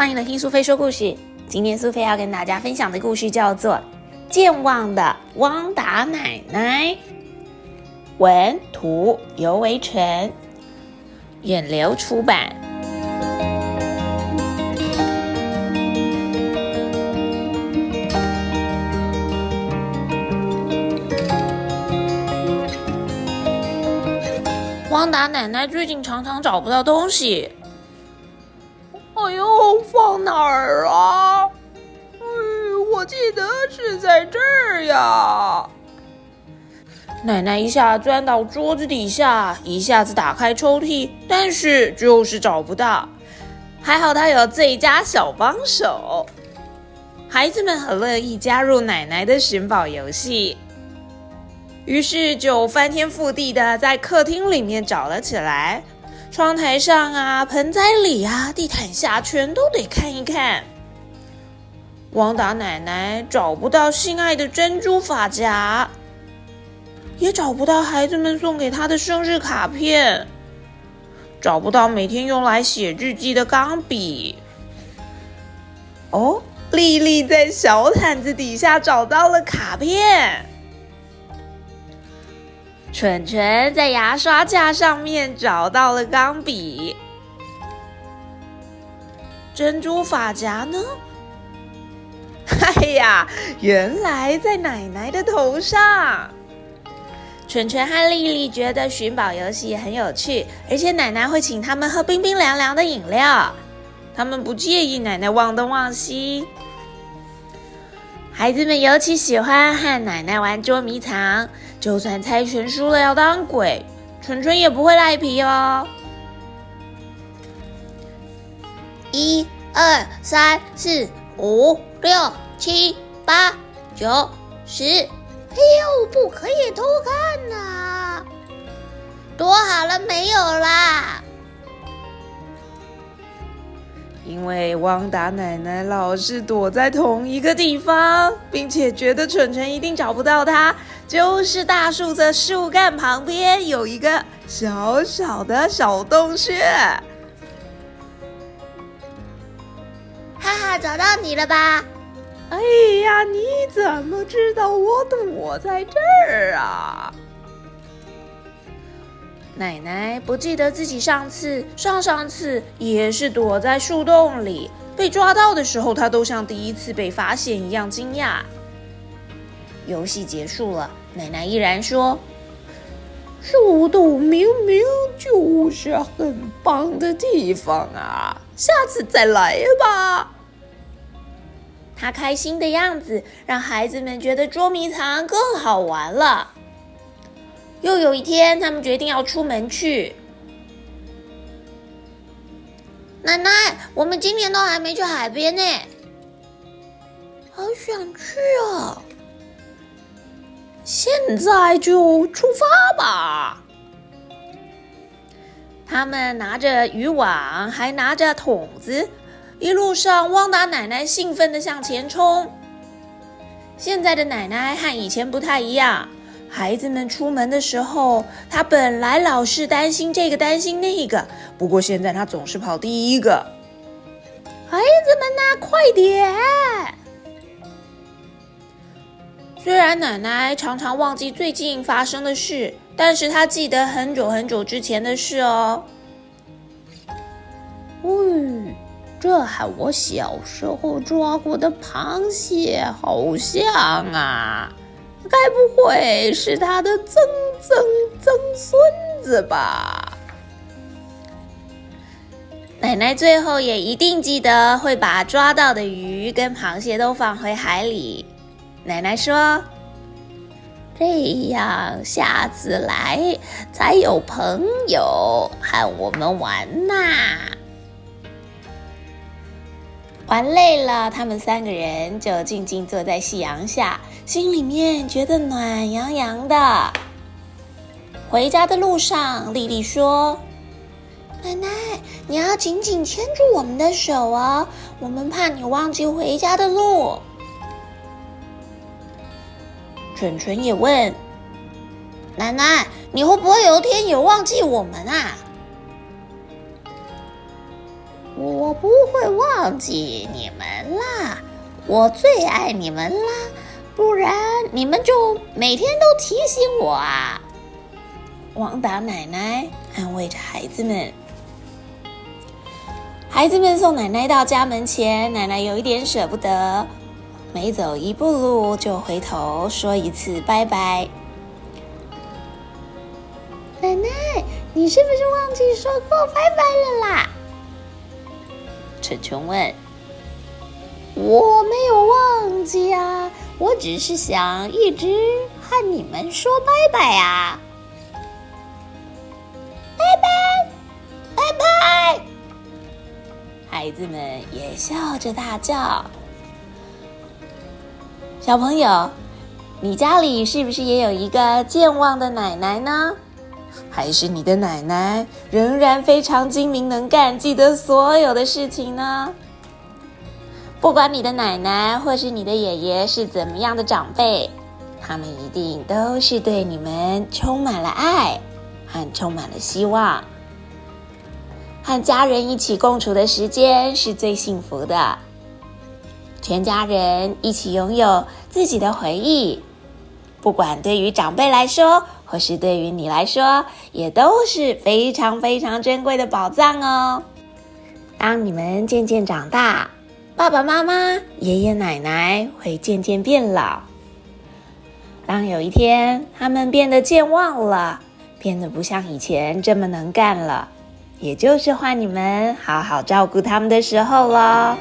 欢迎来听苏菲说故事。今天苏菲要跟大家分享的故事叫做《健忘的汪达奶奶》。文图尤维纯，远流出版。汪达奶奶最近常常找不到东西。哎呦，放哪儿啊？哎，我记得是在这儿呀。奶奶一下钻到桌子底下，一下子打开抽屉，但是就是找不到。还好她有最佳小帮手，孩子们很乐意加入奶奶的寻宝游戏，于是就翻天覆地的在客厅里面找了起来。窗台上啊，盆栽里啊，地毯下，全都得看一看。汪达奶奶找不到心爱的珍珠发夹，也找不到孩子们送给她的生日卡片，找不到每天用来写日记的钢笔。哦，丽丽在小毯子底下找到了卡片。蠢蠢在牙刷架上面找到了钢笔，珍珠发夹呢？哎呀，原来在奶奶的头上。蠢蠢和丽丽觉得寻宝游戏很有趣，而且奶奶会请他们喝冰冰凉凉的饮料，他们不介意奶奶忘东忘西。孩子们尤其喜欢和奶奶玩捉迷藏。就算猜拳输了要当鬼，纯纯也不会赖皮哦。一、二、三、四、五、六、七、八、九、十，哎呦，不可以偷看呐！躲好了没有啦？因为汪达奶奶老是躲在同一个地方，并且觉得蠢蠢一定找不到她，就是大树的树干旁边有一个小小的小洞穴。哈哈，找到你了吧？哎呀，你怎么知道我躲在这儿啊？奶奶不记得自己上次、上上次也是躲在树洞里被抓到的时候，她都像第一次被发现一样惊讶。游戏结束了，奶奶依然说：“树洞明明就是很棒的地方啊，下次再来吧。”她开心的样子让孩子们觉得捉迷藏更好玩了。又有一天，他们决定要出门去。奶奶，我们今年都还没去海边呢，好想去啊！现在就出发吧。他们拿着渔网，还拿着桶子，一路上，汪达奶奶兴奋的向前冲。现在的奶奶和以前不太一样。孩子们出门的时候，他本来老是担心这个担心那个，不过现在他总是跑第一个。孩子们呐，快点！虽然奶奶常常忘记最近发生的事，但是她记得很久很久之前的事哦。嗯，这和我小时候抓过的螃蟹好像啊。该不会是他的曾曾曾孙子吧？奶奶最后也一定记得会把抓到的鱼跟螃蟹都放回海里。奶奶说：“这样下次来才有朋友和我们玩呐。”玩累了，他们三个人就静静坐在夕阳下。心里面觉得暖洋洋的。回家的路上，丽丽说：“奶奶，你要紧紧牵住我们的手哦，我们怕你忘记回家的路。”蠢蠢也问：“奶奶，你会不会有一天也忘记我们啊？”我不会忘记你们啦，我最爱你们啦，不然你们就每天都提醒我啊。王达奶奶安慰着孩子们。孩子们送奶奶到家门前，奶奶有一点舍不得，每走一步路就回头说一次拜拜。奶奶，你是不是忘记说过拜拜了啦？蠢蠢问。我没有忘记啊，我只是想一直和你们说拜拜啊。拜拜，拜拜！孩子们也笑着大叫。小朋友，你家里是不是也有一个健忘的奶奶呢？还是你的奶奶仍然非常精明能干，记得所有的事情呢？不管你的奶奶或是你的爷爷是怎么样的长辈，他们一定都是对你们充满了爱。和充满了希望，和家人一起共处的时间是最幸福的。全家人一起拥有自己的回忆，不管对于长辈来说，或是对于你来说，也都是非常非常珍贵的宝藏哦。当你们渐渐长大，爸爸妈妈、爷爷奶奶会渐渐变老。当有一天他们变得健忘了。变得不像以前这么能干了，也就是换你们好好照顾他们的时候了。